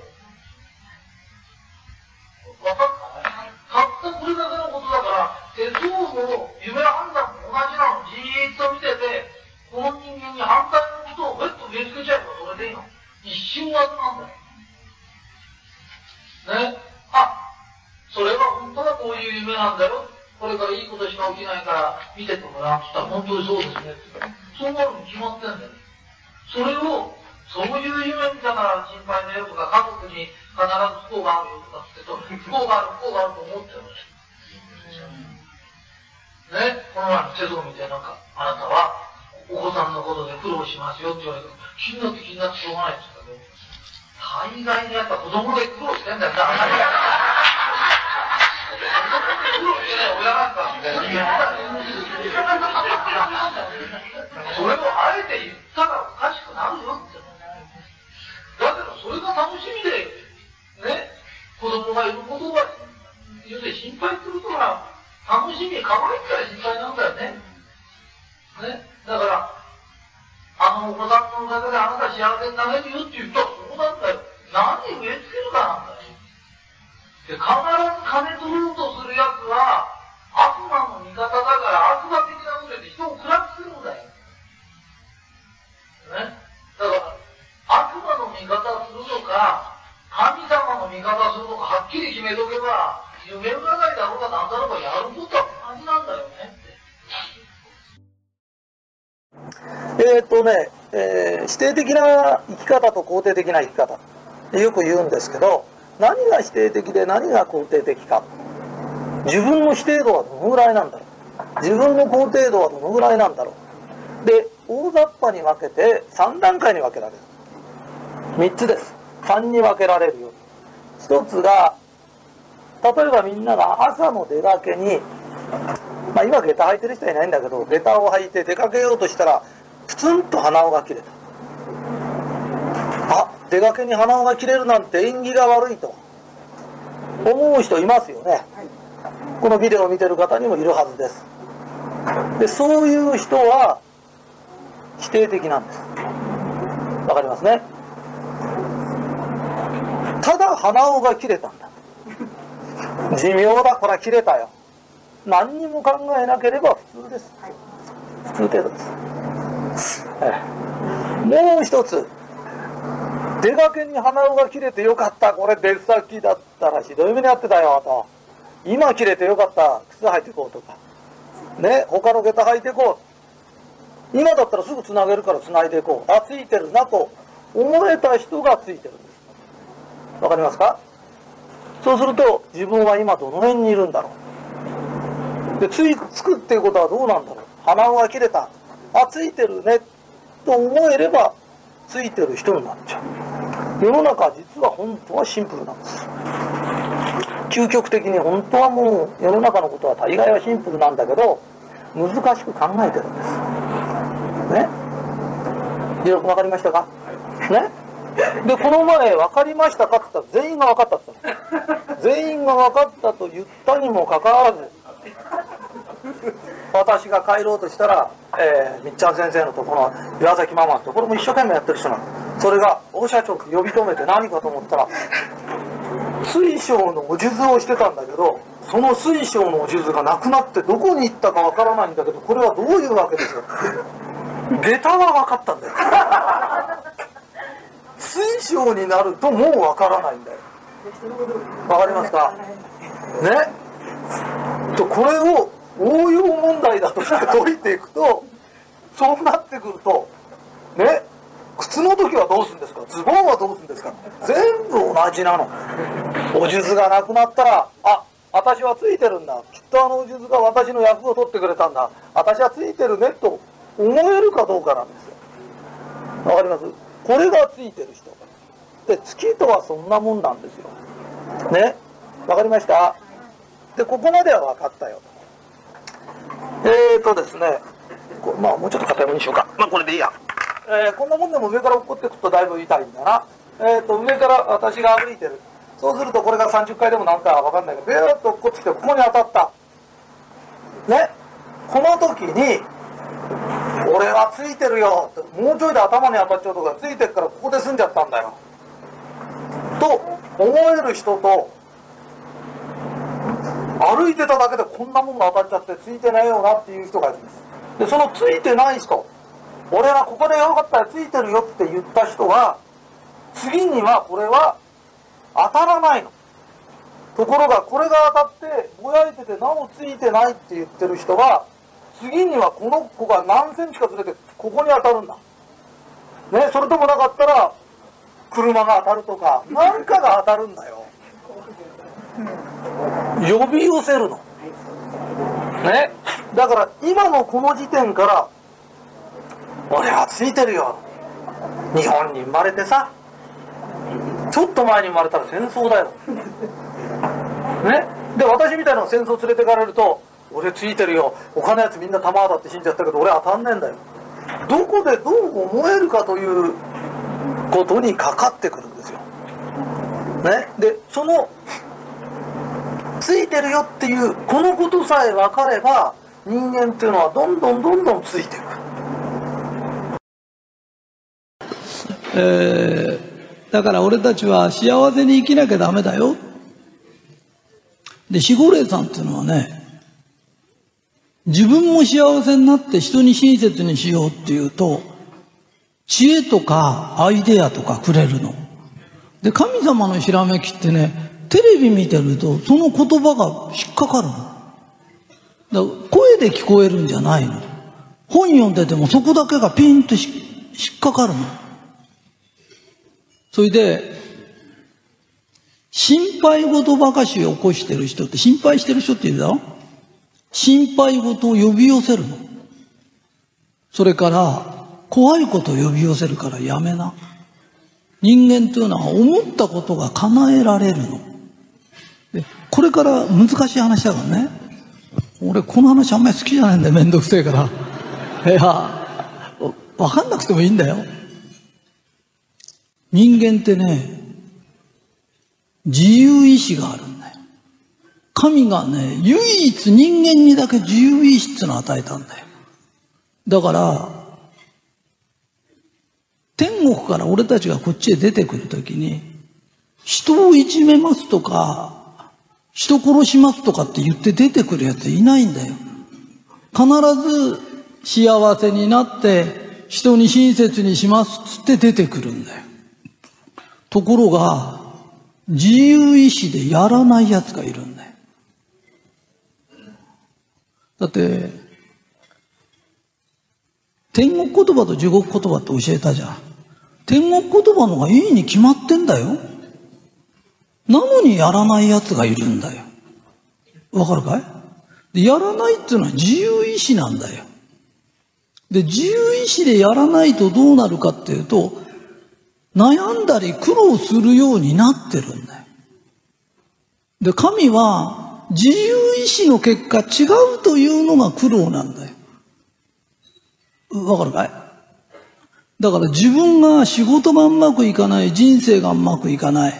F: わかったね。たったこれだけのことだから、手相も夢判断も同じなの。じーっと見てて、この人間に反対のことをふっと植え付けちゃえばそれでいいの。一瞬技なんだよ。ね。あ、それは本当はこういう夢なんだよ。これからいいことしか起きないから見ててもらうって言ったら本当にそうですねって。そうなるに決まってんだよ。それを、そういう夢見たから心配だよとか、家族に必ず不幸があるよとかって言うと、不幸がある、不幸があると思ってるんですよ。ね、この前の手相見てなんか、あなたはお子さんのことで苦労しますよって言われて、気になって気になってしょうがないって言ったけど、大概にやっぱ子供で苦労してんだよな。労してなかみたいな。それをあえて言ったらおかしくなるよって。だけどそれが楽しみで、ね、子供がいることが、要するに心配することが楽しみ、可愛いから心配なんだよね。ね、だから、あのお子さんのおかげであなた幸せになれるよって言ったらそうなんだよ。何植え付けるかなんだよ。で、必ず金取ろうとするやつは、方だから悪魔的なことで人を暗くするんだよ。ね？だから、悪魔の味方するのか、神様の味方するのか、はっきり決めとけば、夢占いだろうかなんだろうかやることは同じなんだよね。
G: えーっとね、えー否定的な生き方と肯定的な生き方よく言うんですけど何が否定的で何が肯定的か自分の否定度はどのぐらいなんだろう自分の肯定度はどのぐらいなんだろう。で大雑把に分けて3段階に分けられる。3つです。3に分けられるよ1つが例えばみんなが朝の出かけにまあ今下駄履いてる人はいないんだけど下駄を履いて出かけようとしたらプツンと鼻緒が切れた。あ出かけに鼻緒が切れるなんて縁起が悪いと思う人いますよね。このビデオを見てる方にもいるはずです。でそういう人は否定的なんです。わかりますね？ただ鼻緒が切れたんだ。寿命だこれは切れたよ。何にも考えなければ普通です。普通程度です、もう一つ。出かけに鼻緒が切れてよかった。これ出先だったらひどい目に遭ってたよと。今切れてよかった。靴履いていこうとか。ね他の下駄履いていこう。今だったらすぐつなげるからつないでいこう。あついてるなと思えた人がついてるんです。わかりますか？そうすると自分は今どの辺にいるんだろう。でついつくっていうことはどうなんだろう。鼻緒が切れた。あついてるね。と思えればついてる人になっちゃう。世の中実は本当はシンプルなんです究極的に本当はもう世の中のことは大概はシンプルなんだけど難しく考えてるんです。ね？よくわかりましたか？ね？でこの前分かりましたかって言ったら全員が分かったって言ったの。全員が分かったと言ったにもかかわらず私が帰ろうとしたら、えーみっちゃん先生のところの岩崎ママのところも一生懸命やってる人なの。それが大社長呼び止めて何かと思ったら水晶のお数珠をしてたんだけどその水晶のお数珠がなくなってどこに行ったかわからないんだけどこれはどういうわけですよ下駄は分かったんだよ。水晶になるともうわからないんだよ。わかりますか？ね？とこれを応用問題だとして解いていくとそうなってくるとね？靴の時はどうするんですか？ズボンはどうするんですか？全部同じなの。お数珠がなくなったらあ私はついてるんだ。きっとあのお数珠が私の役を取ってくれたんだ。私はついてるねと思えるかどうかなんですよ。わかります？これがついてる人。で月とはそんなもんなんですよ。ね？わかりました？でここまでは分かったよ。えーとですね。まあもうちょっと硬いものにしようか。まあこれでいいや。えーこんなもんでも上から落っこってくとだいぶ痛いんだな。えっ、と、上から私が歩いてる。そうするとこれが30回でも何回かわかんないけど、ビューッと落っこってきてここに当たった。ね。この時に、俺はついてるよ、もうちょいで頭に当たっちゃうとかついてるからここで済んじゃったんだよ。と思える人と、歩いてただけでこんなもんが当たっちゃってついてないよなっていう人がいるんです。で、そのついてない人、俺はここでよかったらついてるよって言った人は、次にはこれは当たらないの。ところがこれが当たってぼやいててなおついてないって言ってる人は、次にはこの子が何センチかずれてここに当たるんだ。ね、それともなかったら車が当たるとか、何かが当たるんだよ。呼び寄せるの。ね。だから今のこの時点から、俺はついてるよ。日本に生まれてさ、ちょっと前に生まれたら戦争だよ。ね？で、私みたいなの戦争連れてかれると、俺ついてるよ。他のやつみんな弾当たって死んじゃったけど、俺当たんねえんだよ。どこでどう思えるかということにかかってくるんですよ。ね？で、その、ついてるよっていう、このことさえ分かれば、人間っていうのはどんどんどんどんついていく。
B: えーだから俺たちは幸せに生きなきゃダメだよ。で、守護霊さんっていうのはね、自分も幸せになって人に親切にしようっていうと、知恵とかアイデアとかくれるの。で、神様のひらめきってね、テレビ見てるとその言葉が引っかかるの。だから声で聞こえるんじゃないの。本読んでてもそこだけがピンと引っかかるの。それで、心配事ばかしを起こしてる人って、心配してる人っているだろ？心配事を呼び寄せるの。それから、怖いことを呼び寄せるからやめな。人間というのは思ったことが叶えられるの。で、これから難しい話だからね。俺この話あんまり好きじゃないんだよ、めんどくせえから。いや、わかんなくてもいいんだよ。人間ってね、自由意志があるんだよ。神がね、唯一人間にだけ自由意志っていうのを与えたんだよ。だから、天国から俺たちがこっちへ出てくるときに、人をいじめますとか、人殺しますとかって言って出てくるやついないんだよ。必ず幸せになって人に親切にしますっつって出てくるんだよ。ところが、自由意志でやらない奴がいるんだよ。だって、天国言葉と地獄言葉って教えたじゃん。天国言葉の方がいいに決まってんだよ。なのにやらない奴がいるんだよ。わかるかい？でやらないっていうのは自由意志なんだよ。で、自由意志でやらないとどうなるかっていうと、悩んだり苦労するようになってるんだよ。で、神は自由意志の結果違うというのが苦労なんだよ。わかるかい？だから自分が仕事がうまくいかない、人生がうまくいかない、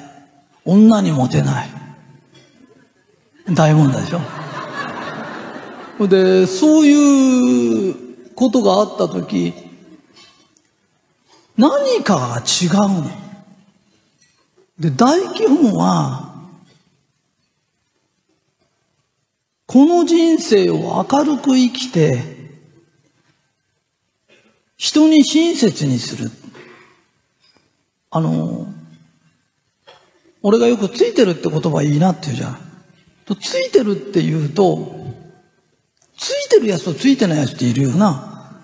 B: 女にモテない。大問題でしょで、そういうことがあったとき、何かが違うの。で、大基本は、この人生を明るく生きて、人に親切にする。あの、俺がよくついてるって言葉いいなって言うじゃん。とついてるって言うと、ついてるやつとついてないやつっているよな。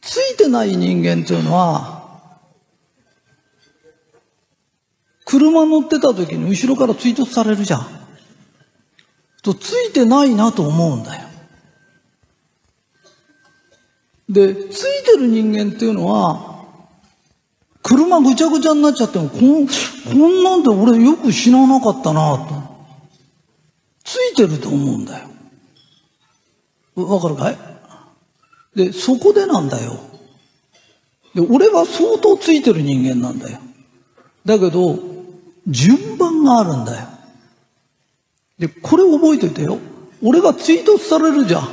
B: ついてない人間っていうのは、車乗ってた時に後ろから追突されるじゃん。とついてないなと思うんだよ。で、ついてる人間っていうのは、車ぐちゃぐちゃになっちゃっても、こんこんなんで俺よく死ななかったなと。ついてると思うんだよ。わかるかい？で、そこでなんだよ。で、俺は相当ついてる人間なんだよ。だけど、順番があるんだよ。で、これ覚えておいてよ。俺が追突されるじゃん。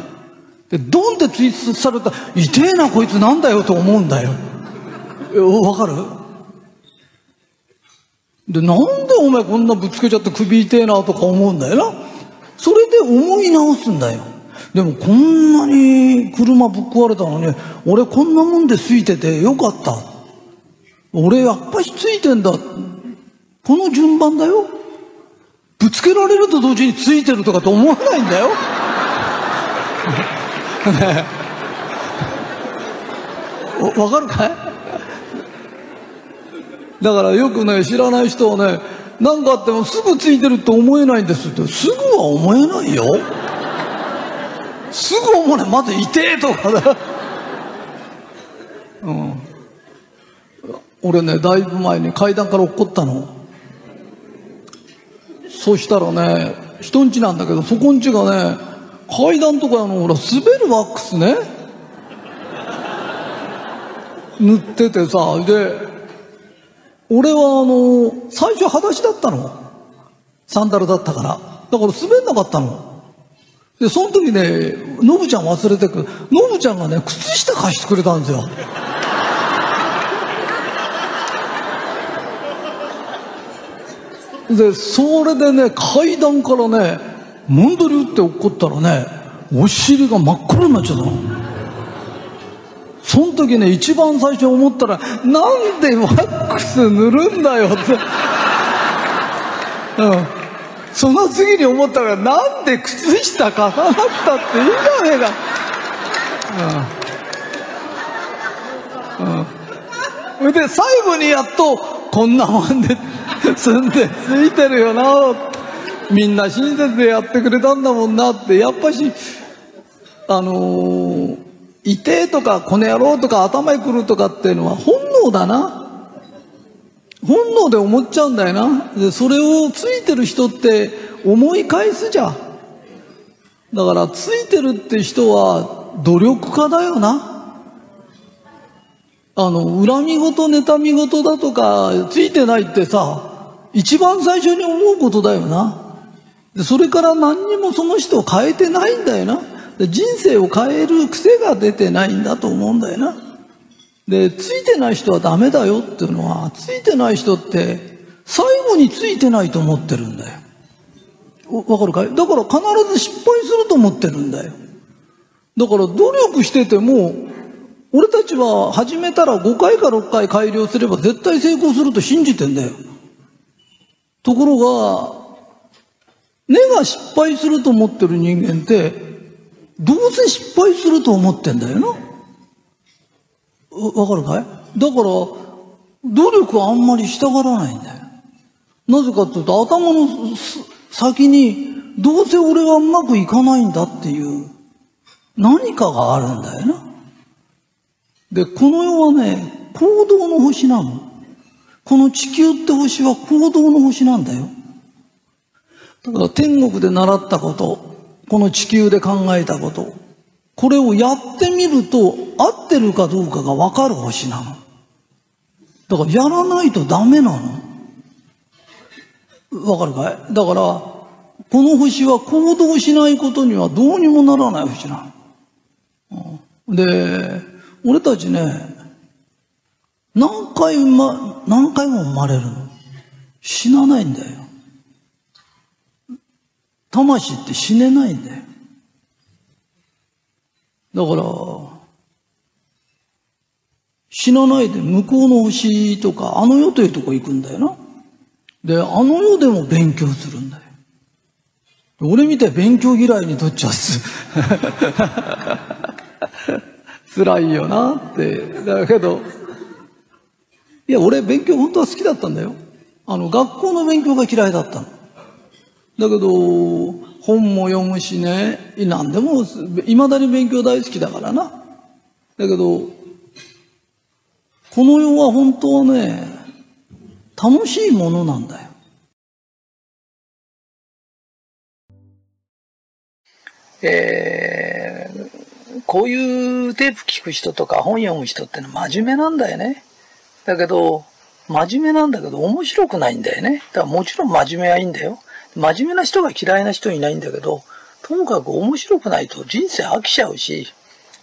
B: で、ドンって追突された？ら、痛えなこいつなんだよと思うんだよ。えわかる？で、なんでお前こんなぶつけちゃって首痛えなとか思うんだよな？それで思い直すんだよ。でもこんなに車ぶっ壊れたのに、俺こんなもんでついててよかった。俺やっぱしついてんだ。この順番だよ。ぶつけられると同時についてるとかと思わないんだよ。ね (laughs) えわかるかい？だからよくね、知らない人はね、何かあってもすぐついてると思えないんですって。すぐは思えないよ。すぐ思わない。まず痛えとかだ。うん。俺ね、だいぶ前に階段から落っこったの。そしたらね、人ん家なんだけど、そこん家がね、階段とかの、ほら、滑るワックスね。塗っててさ、で、俺はあの、最初裸足だったの。サンダルだったから。だから滑んなかったの。で、その時ね、ノブちゃん忘れてく。ノブちゃんがね、靴下貸してくれたんですよ。で、それでね、階段からね、もんどり打って落っこったらね、お尻が真っ黒になっちゃったの。その時ね、一番最初思ったら、なんでワックス塗るんだよって。うん。その次に思ったら、なんで靴下買わなくたっていいじゃねえか。うん。うん。それで、最後にやっと、こんなもんで住んでついてるよな。みんな親切でやってくれたんだもんなって、やっぱし、あのー、いてえとか、この野郎とか、頭にくるとかっていうのは本能だな。本能で思っちゃうんだよな。で、それをついてる人って思い返すじゃん。だから、ついてるって人は努力家だよな。あの、恨み事、妬み事だとか、ついてないってさ、一番最初に思うことだよな。それから何にもその人を変えてないんだよな。人生を変える癖が出てないんだと思うんだよな。で、ついてない人はダメだよっていうのは、ついてない人って、最後についてないと思ってるんだよ。わかるかい？だから必ず失敗すると思ってるんだよ。だから努力してても、俺たちは始めたら5回か6回改良すれば絶対成功すると信じてんだよ。ところが、根が失敗すると思ってる人間って、どうせ失敗すると思ってんだよな。わかるかい？だから、努力はあんまりしたがらないんだよ。なぜかっていうと、頭の先に、どうせ俺はうまくいかないんだっていう、何かがあるんだよな。で、この世はね、行動の星なの。この地球って星は行動の星なんだよ。だから天国で習ったこと、この地球で考えたこと、これをやってみると合ってるかどうかがわかる星なの。だからやらないとダメなの。わかるかい？だから、この星は行動しないことにはどうにもならない星なの。で、俺たちね、何回ま、何回も生まれるの？死なないんだよ。魂って死ねないんだよ。だから、死なないで向こうの星とか、あの世というとこ行くんだよな。で、あの世でも勉強するんだよ。俺みたい勉強嫌いにとっちゃす。(laughs) 辛いよなって。だけど、いや、俺勉強本当は好きだったんだよ。あの、学校の勉強が嫌いだったの。だけど、本も読むしね、何でも、いまだに勉強大好きだからな。だけど、この世は本当はね、楽しいものなんだよ。
H: えー
B: こういうテープ聞く人とか本読む人ってのは真面目なんだよね。だけど、真面目なんだけど面白くないんだよね。だからもちろん真面目はいいんだよ。真面目な人が嫌いな人いないんだけど、ともかく面白くないと人生飽きちゃうし、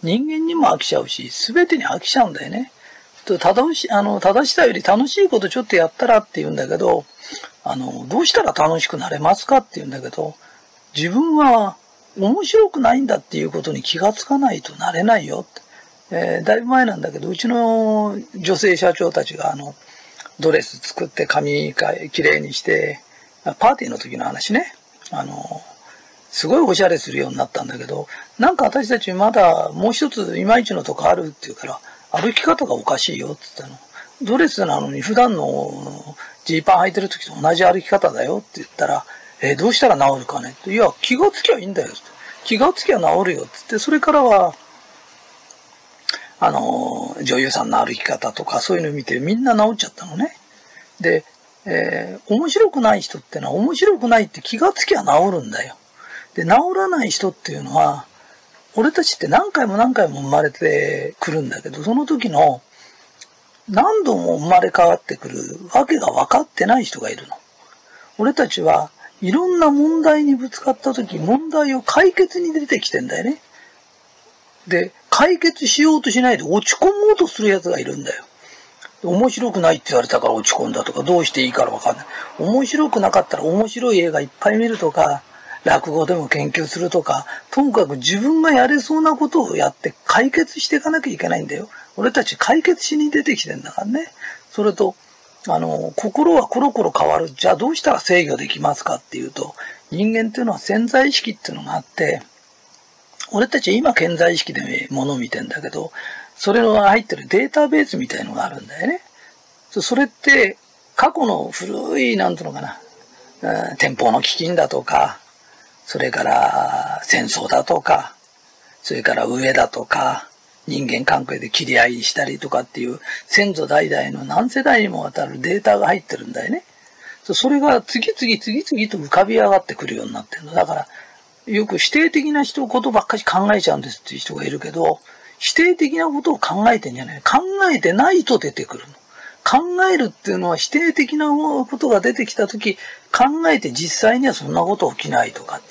B: 人間にも飽きちゃうし、全てに飽きちゃうんだよね。正し、あの、正しさより楽しいことちょっとやったらって言うんだけど、あの、どうしたら楽しくなれますかって言うんだけど、自分は面白くないんだっていうことに気がつかないとなれないよって。えー、だいぶ前なんだけど、うちの女性社長たちがあの、ドレス作って髪きれいにして、パーティーの時の話ね。あの、すごいおしゃれするようになったんだけど、なんか私たちまだもう一ついまいちのとこあるっていうから、歩き方がおかしいよって言ったの。ドレスなのに普段のジーパン履いてる時と同じ歩き方だよって言ったら、えー、どうしたら治るかねって。いや、気がつきゃいいんだよって。気がつきゃ治るよって言って、それからは、あの、女優さんの歩き方とかそういうのを見てみんな治っちゃったのね。で、えー、面白くない人ってのは面白くないって気がつきゃ治るんだよ。で、治らない人っていうのは、俺たちって何回も何回も生まれてくるんだけど、その時の何度も生まれ変わってくるわけが分かってない人がいるの。俺たちはいろんな問題にぶつかった時、問題を解決に出てきてんだよね。で、解決しようとしないで落ち込もうとする奴がいるんだよ。面白くないって言われたから落ち込んだとか、どうしていいからわかんない。面白くなかったら面白い映画いっぱい見るとか、落語でも研究するとか、ともかく自分がやれそうなことをやって解決していかなきゃいけないんだよ。俺たち解決しに出てきてんだからね。それと、あの、心はコロコロ変わる。じゃあどうしたら制御できますかっていうと、人間っていうのは潜在意識っていうのがあって、俺たちは今潜在意識で物を見てんだけど、それの入ってるデータベースみたいのがあるんだよね。それって、過去の古い、なんていうのかな、うん、天保の飢饉だとか、それから戦争だとか、それから上だとか、人間関係で切り合いしたりとかっていう先祖代々の何世代にもわたるデータが入ってるんだよね。それが次々次々と浮かび上がってくるようになってるの。だから、よく否定的な人ことばっかり考えちゃうんですっていう人がいるけど、否定的なことを考えてんじゃない。考えてないと出てくるの。考えるっていうのは否定的なことが出てきたとき、考えて実際にはそんなこと起きないとか。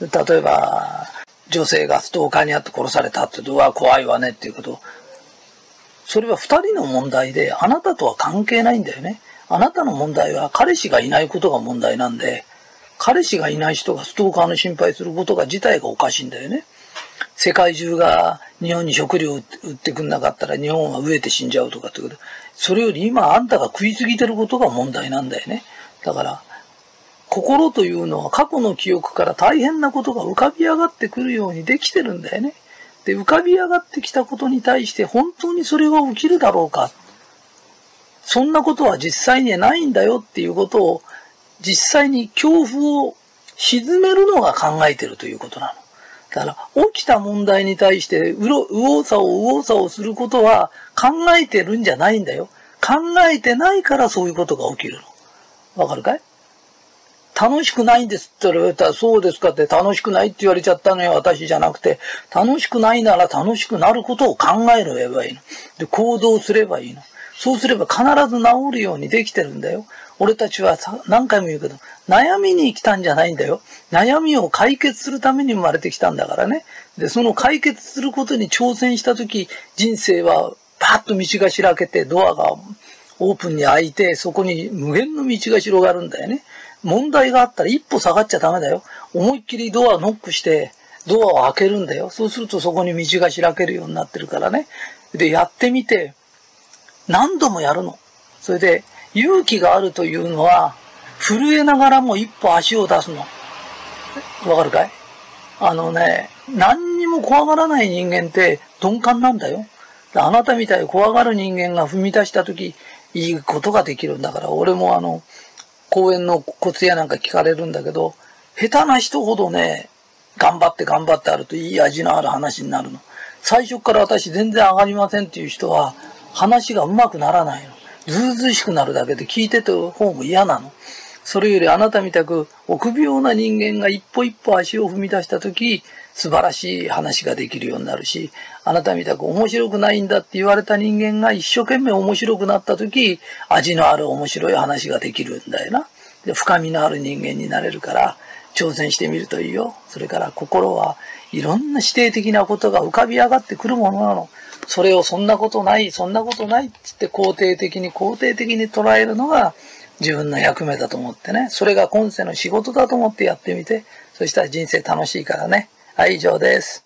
B: 例えば、女性がストーカーにあって殺されたってうわ、怖いわねっていうこと。それは二人の問題で、あなたとは関係ないんだよね。あなたの問題は彼氏がいないことが問題なんで、彼氏がいない人がストーカーの心配することが自体がおかしいんだよね。世界中が日本に食料を売ってくんなかったら日本は飢えて死んじゃうとかってこと。それより今あんたが食いすぎてることが問題なんだよね。だから、心というのは過去の記憶から大変なことが浮かび上がってくるようにできてるんだよね。で、浮かび上がってきたことに対して本当にそれは起きるだろうか。そんなことは実際にはないんだよっていうことを実際に恐怖を沈めるのが考えてるということなの。だから、起きた問題に対して、うろ、右往左往、右往左往することは考えてるんじゃないんだよ。考えてないからそういうことが起きるの。わかるかい？楽しくないんですって言われたら、そうですかって楽しくないって言われちゃったのよ、私じゃなくて。楽しくないなら楽しくなることを考えればいいの。で、行動すればいいの。そうすれば必ず治るようにできてるんだよ。俺たちは何回も言うけど、悩みに来たんじゃないんだよ。悩みを解決するために生まれてきたんだからね。で、その解決することに挑戦したとき、人生はパッと道が開けて、ドアがオープンに開いて、そこに無限の道が広がるんだよね。問題があったら一歩下がっちゃダメだよ。思いっきりドアノックして、ドアを開けるんだよ。そうするとそこに道が開けるようになってるからね。で、やってみて、何度もやるの。それで、勇気があるというのは、震えながらも一歩足を出すの。わかるかい？あのね、何にも怖がらない人間って鈍感なんだよ。あなたみたいに怖がる人間が踏み出した時、いいことができるんだから、俺もあの、公園のコツやなんか聞かれるんだけど、下手な人ほどね、頑張って頑張ってあるといい味のある話になるの。最初から私全然上がりませんっていう人は、話がうまくならないの。ずうずうしくなるだけで聞いてた方も嫌なの。それよりあなたみたく臆病な人間が一歩一歩足を踏み出したとき、素晴らしい話ができるようになるし、あなたみたく面白くないんだって言われた人間が一生懸命面白くなった時、味のある面白い話ができるんだよな。で深みのある人間になれるから、挑戦してみるといいよ。それから心はいろんな否定的なことが浮かび上がってくるものなの。それをそんなことない、そんなことないって言って肯定的に肯定的に捉えるのが自分の役目だと思ってね。それが今世の仕事だと思ってやってみて。そしたら人生楽しいからね。はい、以上です。